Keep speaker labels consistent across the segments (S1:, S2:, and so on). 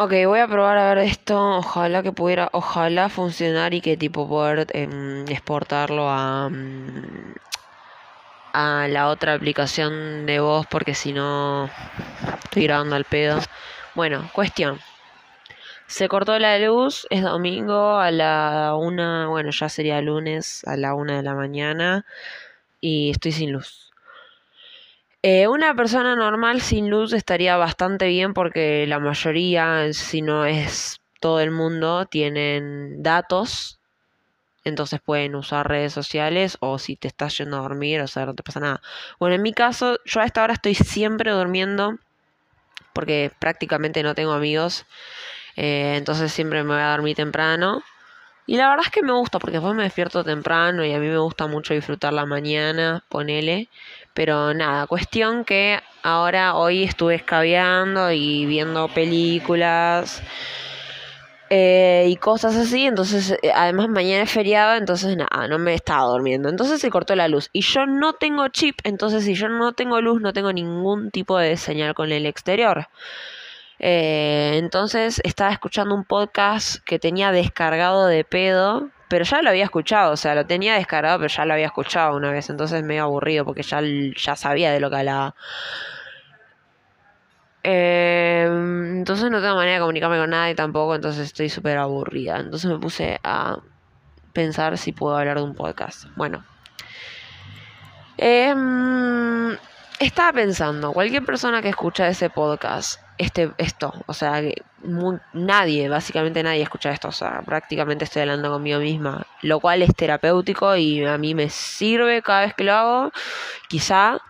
S1: Ok, voy a probar a ver esto. Ojalá que pudiera, ojalá funcionar y que tipo poder em, exportarlo a, mm, a la otra aplicación de voz porque si no estoy grabando al pedo. Bueno, cuestión. Se cortó la luz, es domingo a la una, bueno, ya sería lunes a la una de la mañana y estoy sin luz. Eh, una persona normal sin luz estaría bastante bien porque la mayoría, si no es todo el mundo, tienen datos. Entonces pueden usar redes sociales o si te estás yendo a dormir, o sea, no te pasa nada. Bueno, en mi caso, yo a esta hora estoy siempre durmiendo porque prácticamente no tengo amigos. Eh, entonces siempre me voy a dormir temprano. Y la verdad es que me gusta porque después me despierto temprano y a mí me gusta mucho disfrutar la mañana, ponele. Pero nada, cuestión que ahora hoy estuve escabeando y viendo películas eh, y cosas así. Entonces, eh, además mañana es feriado, entonces nada, no me estaba durmiendo. Entonces se cortó la luz. Y yo no tengo chip, entonces si yo no tengo luz, no tengo ningún tipo de señal con el exterior. Eh, entonces estaba escuchando un podcast que tenía descargado de pedo, pero ya lo había escuchado, o sea, lo tenía descargado, pero ya lo había escuchado una vez, entonces medio aburrido porque ya, ya sabía de lo que hablaba. Eh, entonces no tengo manera de comunicarme con nadie tampoco, entonces estoy súper aburrida. Entonces me puse a pensar si puedo hablar de un podcast. Bueno. Em, estaba pensando, cualquier persona que escucha ese podcast este, esto, o sea, nadie, básicamente nadie escucha esto, o sea, prácticamente estoy hablando conmigo misma, lo cual es terapéutico y a mí me sirve cada vez que lo hago, quizá.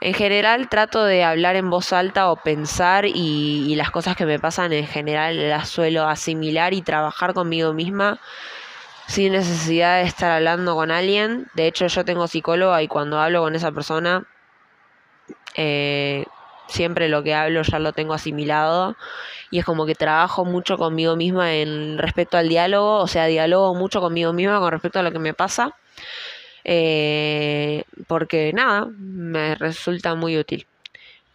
S1: En general trato de hablar en voz alta o pensar y, y las cosas que me pasan en general las suelo asimilar y trabajar conmigo misma sin necesidad de estar hablando con alguien. De hecho yo tengo psicóloga y cuando hablo con esa persona eh, siempre lo que hablo ya lo tengo asimilado y es como que trabajo mucho conmigo misma en respecto al diálogo, o sea, diálogo mucho conmigo misma con respecto a lo que me pasa, eh, porque nada, me resulta muy útil.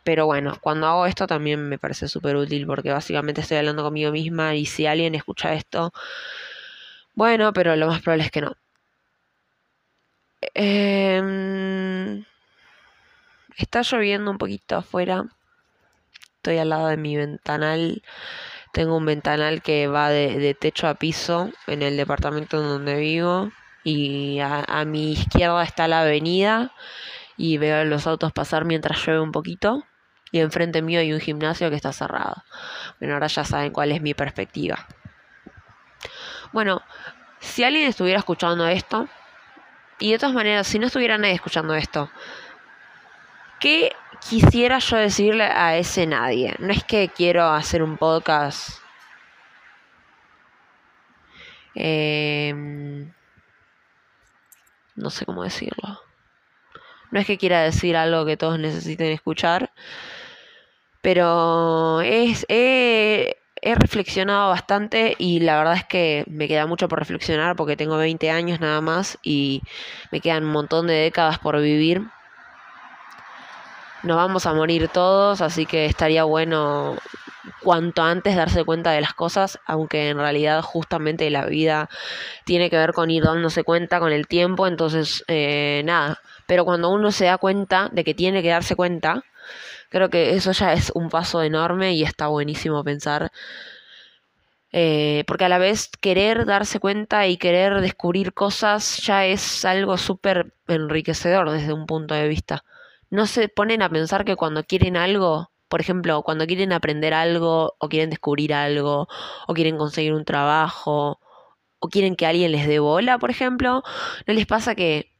S1: Pero bueno, cuando hago esto también me parece súper útil porque básicamente estoy hablando conmigo misma y si alguien escucha esto, bueno, pero lo más probable es que no. Eh, Está lloviendo un poquito afuera. Estoy al lado de mi ventanal. Tengo un ventanal que va de, techo a piso en el departamento en donde vivo. Y a, a mi izquierda está la avenida. Y veo los autos pasar mientras llueve un poquito. Y enfrente mío hay un gimnasio que está cerrado. Bueno, ahora ya saben cuál es mi perspectiva. Bueno, si alguien estuviera escuchando esto, y de todas maneras, si no estuviera nadie escuchando esto, ¿Qué quisiera yo decirle a ese nadie? No es que quiero hacer un podcast. Em, no sé cómo decirlo. No es que quiera decir algo que todos necesiten escuchar. Pero es, he, he reflexionado bastante y la verdad es que me queda mucho por reflexionar porque tengo 20 años nada más y me quedan un montón de décadas por vivir nos vamos a morir todos, así que estaría bueno cuanto antes darse cuenta de las cosas, aunque en realidad justamente la vida tiene que ver con ir dándose cuenta con el tiempo, entonces eh, nada, pero cuando uno se da cuenta de que tiene que darse cuenta, creo que eso ya es un paso enorme y está buenísimo pensar. Eh, porque a la vez querer darse cuenta y querer descubrir cosas ya es algo súper enriquecedor desde un punto de vista no se ponen a pensar que cuando quieren algo, por ejemplo, cuando quieren aprender algo o quieren descubrir algo o quieren conseguir un trabajo o quieren que alguien les dé bola, por ejemplo, ¿no les pasa que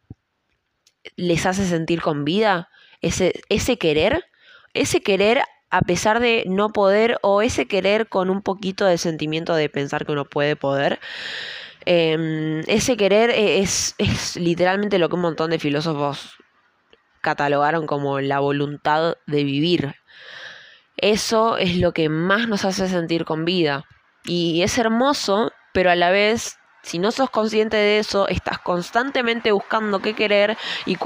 S1: les hace sentir con vida ese, ese querer? Ese querer a pesar de no poder o ese querer con un poquito de sentimiento de pensar que uno puede poder. Em, ese querer es, es literalmente lo que un montón de filósofos catalogaron como la voluntad de vivir. Eso es lo que más nos hace sentir con vida. Y es hermoso, pero a la vez si no sos consciente de eso, estás constantemente buscando qué querer y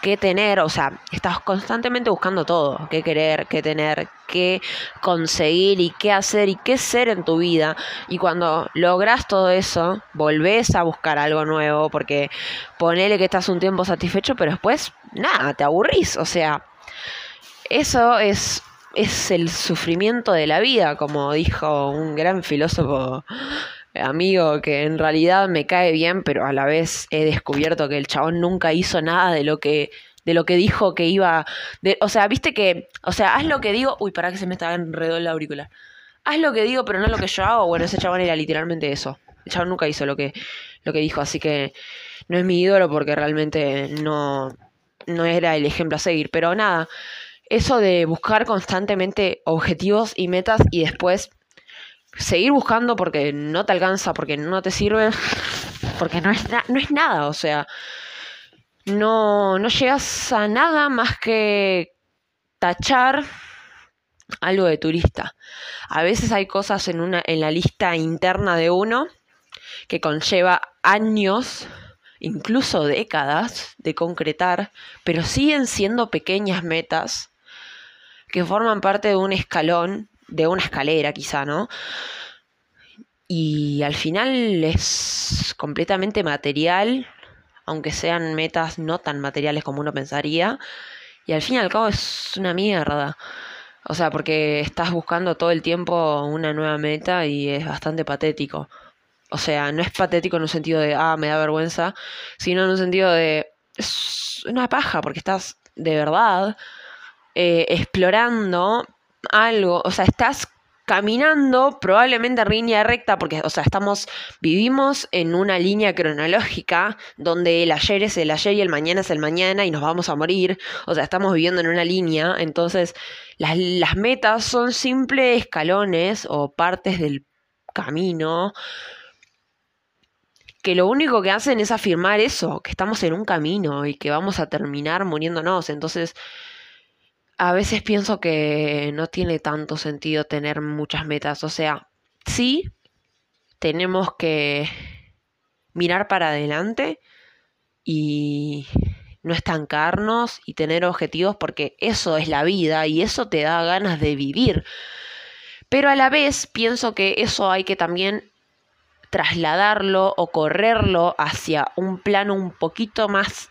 S1: qué tener, o sea, estás constantemente buscando todo, qué querer, qué tener, qué conseguir y qué hacer y qué ser en tu vida. Y cuando logras todo eso, volvés a buscar algo nuevo porque ponele que estás un tiempo satisfecho, pero después, nada, te aburrís, o sea, eso es es el sufrimiento de la vida, como dijo un gran filósofo amigo que en realidad me cae bien, pero a la vez he descubierto que el chabón nunca hizo nada de lo que de lo que dijo que iba de, o sea, viste que, o sea, haz lo que digo, uy, para que se me está enredando la auricular. Haz lo que digo, pero no lo que yo hago. Bueno, ese chabón era literalmente eso. El chabón nunca hizo lo que lo que dijo, así que no es mi ídolo porque realmente no no era el ejemplo a seguir, pero nada, eso de buscar constantemente objetivos y metas y después seguir buscando porque no te alcanza, porque no te sirve, porque no es, no es nada, o sea, no, no llegas a nada más que tachar algo de turista. A veces hay cosas en, una, en la lista interna de uno que conlleva años, incluso décadas, de concretar, pero siguen siendo pequeñas metas que forman parte de un escalón de una escalera quizá, ¿no? Y al final es completamente material, aunque sean metas no tan materiales como uno pensaría. Y al fin y al cabo es una mierda. O sea, porque estás buscando todo el tiempo una nueva meta y es bastante patético. O sea, no es patético en un sentido de, ah, me da vergüenza, sino en un sentido de, es una paja, porque estás de verdad eh, explorando algo, o sea, estás caminando probablemente en línea recta, porque, o sea, estamos, vivimos en una línea cronológica donde el ayer es el ayer y el mañana es el mañana y nos vamos a morir, o sea, estamos viviendo en una línea, entonces las, las metas son simples escalones o partes del camino que lo único que hacen es afirmar eso, que estamos en un camino y que vamos a terminar muriéndonos, entonces a veces pienso que no tiene tanto sentido tener muchas metas. O sea, sí tenemos que mirar para adelante y no estancarnos y tener objetivos porque eso es la vida y eso te da ganas de vivir. Pero a la vez pienso que eso hay que también trasladarlo o correrlo hacia un plano un poquito más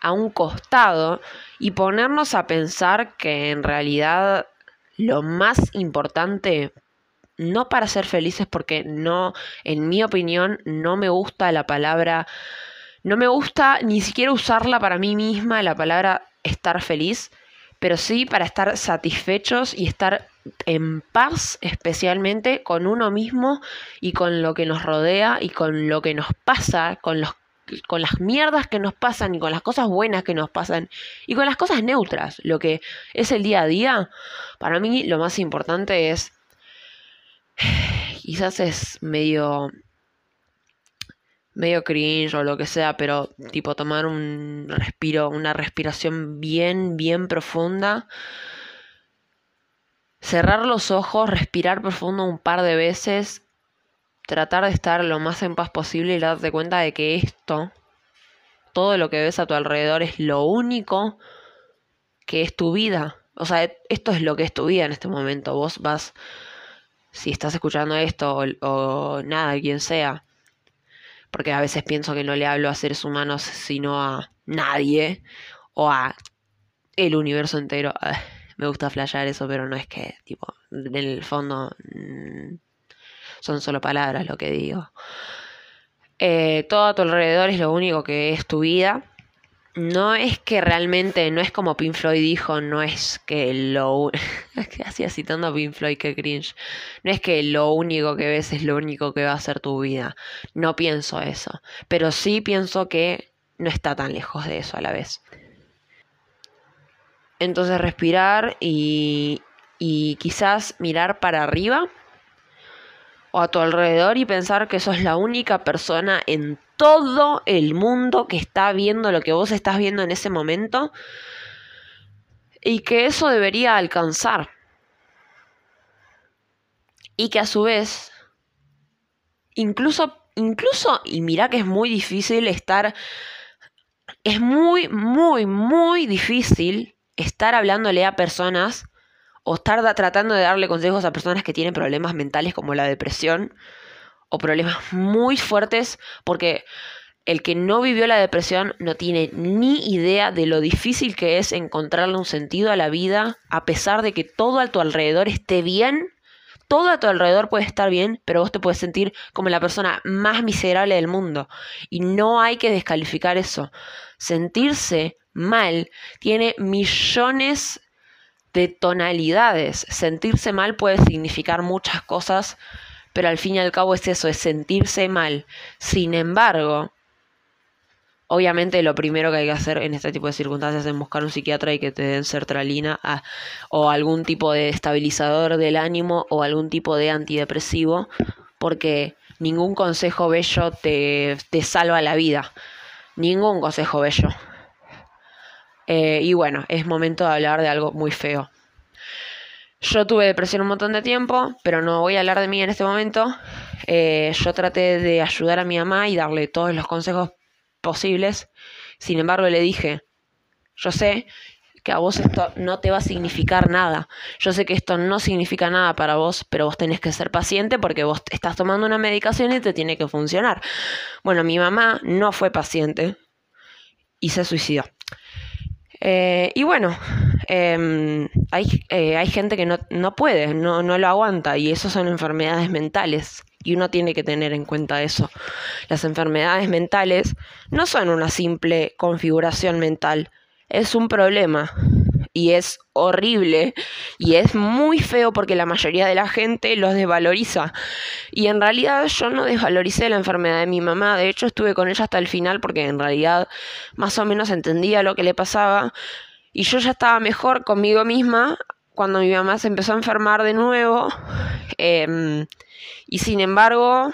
S1: a un costado y ponernos a pensar que en realidad lo más importante, no para ser felices, porque no, en mi opinión, no me gusta la palabra, no me gusta ni siquiera usarla para mí misma, la palabra estar feliz, pero sí para estar satisfechos y estar en paz especialmente con uno mismo y con lo que nos rodea y con lo que nos pasa, con los con las mierdas que nos pasan y con las cosas buenas que nos pasan y con las cosas neutras, lo que es el día a día, para mí lo más importante es, quizás es medio, medio cringe o lo que sea, pero tipo tomar un respiro, una respiración bien, bien profunda. Cerrar los ojos, respirar profundo un par de veces tratar de estar lo más en paz posible y darte cuenta de que esto, todo lo que ves a tu alrededor es lo único que es tu vida. O sea, esto es lo que es tu vida en este momento. Vos vas, si estás escuchando esto o, nada, quien sea, porque a veces pienso que no le hablo a seres humanos, sino a nadie o a el universo entero. Me gusta flashear eso, pero no es que, tipo, en el fondo mm, son solo palabras lo que digo. Eh, todo a tu alrededor es lo único que es tu vida. No es que realmente, no es como Pink Floyd dijo, no es que lo... Hacía citando a Pink Floyd. No es que lo único que ves es lo único que va a ser tu vida. No pienso eso. Pero sí pienso que no está tan lejos de eso a la vez. Entonces respirar y, y quizás mirar para arriba o a tu alrededor y pensar que sos la única persona en todo el mundo que está viendo lo que vos estás viendo en ese momento y que eso debería alcanzar. Y que a su vez, incluso incluso, y mira que es muy difícil estar, es muy, muy, muy difícil estar hablándole a personas o estar tratando de darle consejos a personas que tienen problemas mentales como la depresión o problemas muy fuertes porque el que no vivió la depresión no tiene ni idea de lo difícil que es encontrarle un sentido a la vida a pesar de que todo a tu alrededor esté bien. Todo a tu alrededor puede estar bien, pero vos te puedes sentir como la persona más miserable del mundo. Y no hay que descalificar eso. Sentirse mal tiene millones de tonalidades. Sentirse mal puede significar muchas cosas, pero al fin y al cabo es eso, es sentirse mal. Sin embargo, Obviamente lo primero que hay que hacer en este tipo de circunstancias es buscar un psiquiatra y que te den sertralina ah, o algún tipo de estabilizador del ánimo o algún tipo de antidepresivo, porque ningún consejo bello te, te salva la vida. Ningún consejo bello. Eh, y bueno, es momento de hablar de algo muy feo. Yo tuve depresión un montón de tiempo, pero no voy a hablar de mí en este momento. Eh, yo traté de ayudar a mi mamá y darle todos los consejos posibles. Sin embargo, le dije, yo sé que a vos esto no te va a significar nada. Yo sé que esto no significa nada para vos, pero vos tenés que ser paciente porque vos estás tomando una medicación y te tiene que funcionar. Bueno, mi mamá no fue paciente y se suicidó. Eh, y bueno, em, hay, eh, hay, gente que no, no puede, no, no lo aguanta y eso son enfermedades mentales y uno tiene que tener en cuenta eso. Las enfermedades mentales no son una simple configuración mental, es un problema y es horrible y es muy feo porque la mayoría de la gente los desvaloriza. Y en realidad yo no desvaloricé la enfermedad de mi mamá, de hecho estuve con ella hasta el final porque en realidad más o menos entendía lo que le pasaba y yo ya estaba mejor conmigo misma cuando mi mamá se empezó a enfermar de nuevo. Em, y sin embargo,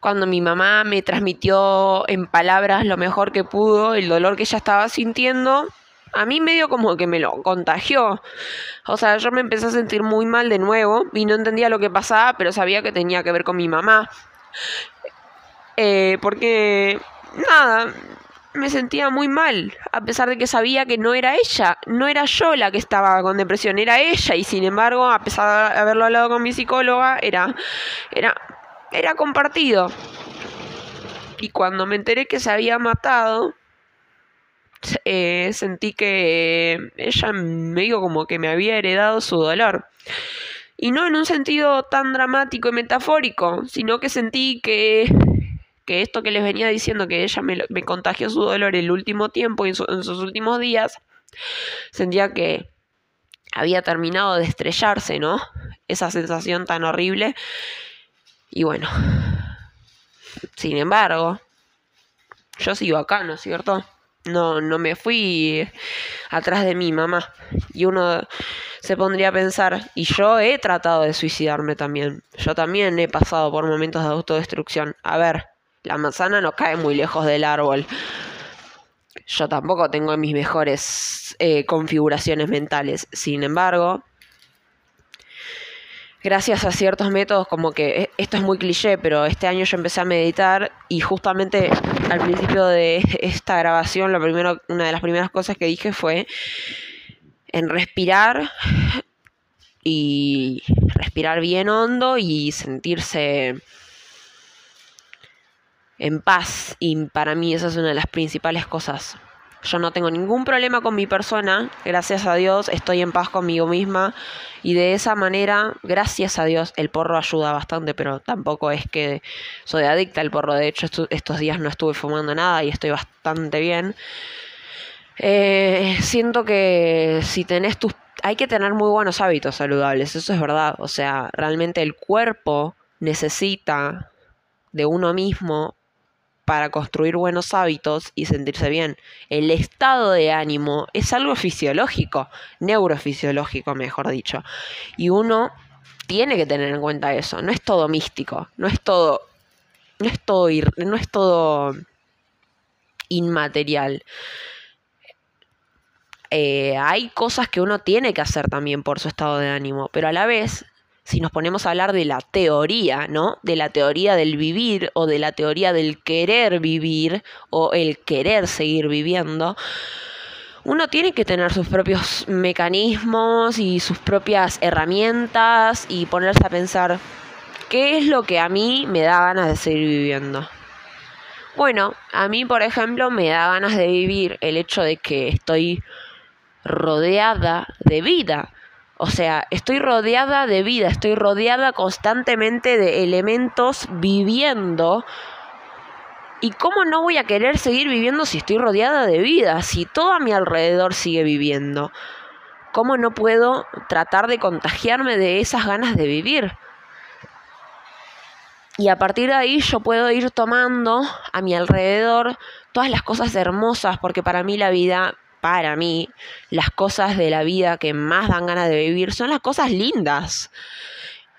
S1: cuando mi mamá me transmitió en palabras lo mejor que pudo el dolor que ella estaba sintiendo, a mí medio como que me lo contagió. O sea, yo me empecé a sentir muy mal de nuevo y no entendía lo que pasaba, pero sabía que tenía que ver con mi mamá. Eh, porque, nada, me sentía muy mal, a pesar de que sabía que no era ella, no era yo la que estaba con depresión, era ella y sin embargo, a pesar de haberlo hablado con mi psicóloga, era era era compartido. Y cuando me enteré que se había matado, eh, sentí que ella medio como que me había heredado su dolor. Y no en un sentido tan dramático y metafórico, sino que sentí que que esto que les venía diciendo, que ella me, contagió su dolor el último tiempo, en, en sus últimos días, sentía que había terminado de estrellarse, ¿no? Esa sensación tan horrible. Y bueno, sin embargo, yo sigo acá, ¿no es cierto? No, no me fui atrás de mi mamá. Y uno se pondría a pensar, y yo he tratado de suicidarme también. Yo también he pasado por momentos de autodestrucción. A ver, la manzana no cae muy lejos del árbol. Yo tampoco tengo mis mejores eh, configuraciones mentales. Sin embargo, gracias a ciertos métodos, como que e, esto es muy cliché, pero este año yo empecé a meditar y justamente al principio de esta grabación, lo primero, una de las primeras cosas que dije fue en respirar y respirar bien hondo y sentirse en paz y para mí esa es una de las principales cosas. Yo no tengo ningún problema con mi persona, gracias a Dios estoy en paz conmigo misma. Y de esa manera, gracias a Dios, el porro ayuda bastante, pero tampoco es que soy adicta al porro, de hecho estos días no estuve fumando nada y estoy bastante bien. Eh, siento que si tenés tus... Hay que tener muy buenos hábitos saludables, eso es verdad, o sea, realmente el cuerpo necesita de uno mismo para construir buenos hábitos y sentirse bien. El estado de ánimo es algo fisiológico, neurofisiológico, mejor dicho. Y uno tiene que tener en cuenta eso. No es todo místico, no es todo, no es todo, no es todo inmaterial. Eh, hay cosas que uno tiene que hacer también por su estado de ánimo, pero a la vez si nos ponemos a hablar de la teoría, ¿no? De la teoría del vivir o de la teoría del querer vivir o el querer seguir viviendo, uno tiene que tener sus propios mecanismos y sus propias herramientas y ponerse a pensar qué es lo que a mí me da ganas de seguir viviendo. Bueno, a mí, por ejemplo, me da ganas de vivir el hecho de que estoy rodeada de vida. O sea, estoy rodeada de vida, estoy rodeada constantemente de elementos viviendo. ¿Y cómo no voy a querer seguir viviendo si estoy rodeada de vida? Si todo a mi alrededor sigue viviendo. ¿Cómo no puedo tratar de contagiarme de esas ganas de vivir? Y a partir de ahí yo puedo ir tomando a mi alrededor todas las cosas hermosas, porque para mí la vida para mí, las cosas de la vida que más dan ganas de vivir son las cosas lindas.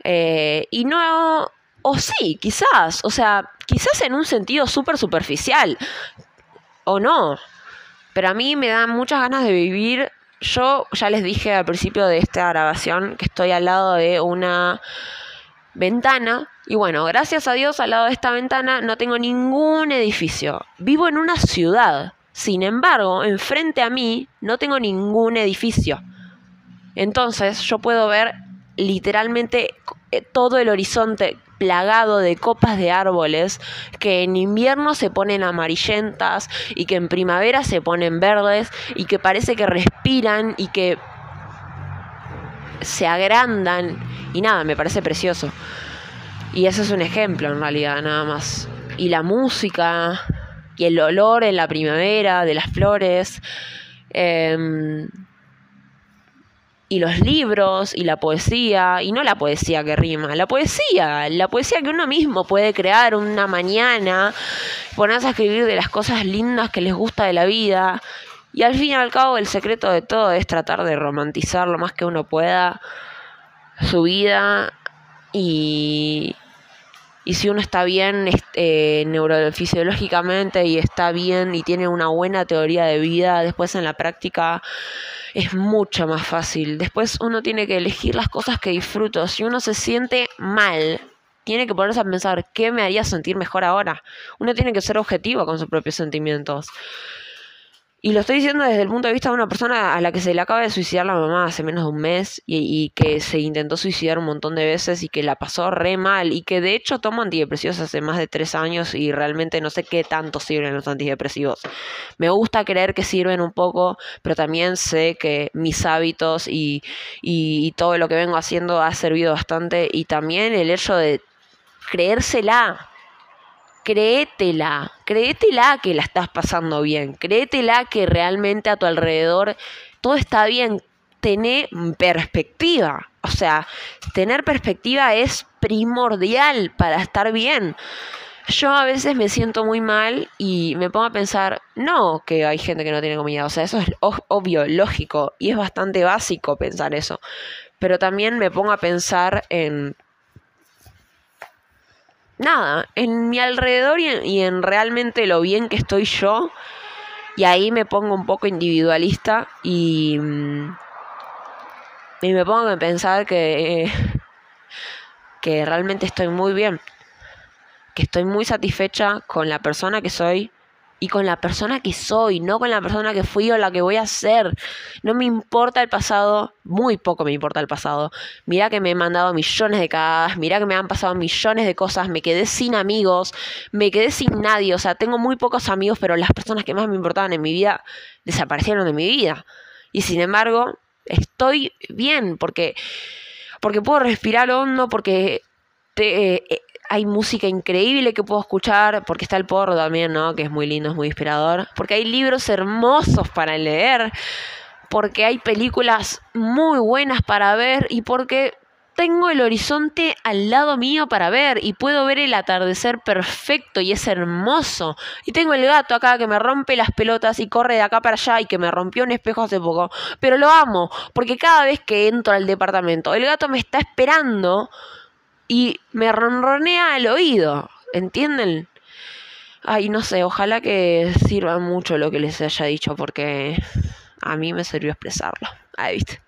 S1: Eh, y no, o sí, quizás, o sea, quizás en un sentido súper superficial, o no. Pero a mí me dan muchas ganas de vivir. Yo ya les dije al principio de esta grabación que estoy al lado de una ventana. Y bueno, gracias a Dios al lado de esta ventana no tengo ningún edificio. Vivo en una ciudad. Sin embargo, enfrente a mí no tengo ningún edificio. Entonces yo puedo ver literalmente eh, todo el horizonte plagado de copas de árboles que en invierno se ponen amarillentas y que en primavera se ponen verdes y que parece que respiran y que se agrandan y nada, me parece precioso. Y ese es un ejemplo en realidad, nada más. Y la música, y el olor en la primavera de las flores, em, y los libros, y la poesía, y no la poesía que rima, la poesía, la poesía que uno mismo puede crear una mañana, ponerse a escribir de las cosas lindas que les gusta de la vida, y al fin y al cabo el secreto de todo es tratar de romantizar lo más que uno pueda su vida y y si uno está bien eh, neurofisiológicamente y está bien y tiene una buena teoría de vida, después en la práctica es mucho más fácil. Después uno tiene que elegir las cosas que disfruto. Si uno se siente mal, tiene que ponerse a pensar qué me haría sentir mejor ahora. Uno tiene que ser objetivo con sus propios sentimientos. Y lo estoy diciendo desde el punto de vista de una persona a la que se le acaba de suicidar la mamá hace menos de un mes y, que se intentó suicidar un montón de veces y que la pasó re mal y que de hecho toma antidepresivos hace más de tres años y realmente no sé qué tanto sirven los antidepresivos. Me gusta creer que sirven un poco, pero también sé que mis hábitos y, y todo lo que vengo haciendo ha servido bastante y también el hecho de creérsela créetela, créetela que la estás pasando bien, créetela que realmente a tu alrededor todo está bien, tener perspectiva, o sea, tener perspectiva es primordial para estar bien. Yo a veces me siento muy mal y me pongo a pensar, no que hay gente que no tiene comida, o sea, eso es obvio, lógico y es bastante básico pensar eso, pero también me pongo a pensar en nada, en mi alrededor y en, realmente lo bien que estoy yo. Y ahí me pongo un poco individualista y, mm, y me pongo a pensar que, que realmente estoy muy bien, que estoy muy satisfecha con la persona que soy y con la persona que soy, no con la persona que fui o la que voy a ser. No me importa el pasado, muy poco me importa el pasado. Mira que me he mandado millones de cagadas, mira que me han pasado millones de cosas, me quedé sin amigos, me quedé sin nadie, o sea, tengo muy pocos amigos, pero las personas que más me importaban en mi vida desaparecieron de mi vida. Y sin embargo, estoy bien porque porque puedo respirar hondo, porque te, eh, hay música increíble que puedo escuchar, porque está el porro también, ¿no? Que es muy lindo, es muy inspirador. Porque hay libros hermosos para leer, porque hay películas muy buenas para ver y porque tengo el horizonte al lado mío para ver y puedo ver el atardecer perfecto y es hermoso. Y tengo el gato acá que me rompe las pelotas y corre de acá para allá y que me rompió un espejo hace poco. Pero lo amo, porque cada vez que entro al departamento, el gato me está esperando y me ronronea al oído, ¿entienden? Ay, no sé, ojalá que sirva mucho lo que les haya dicho porque a mí me sirvió expresarlo. Ahí viste.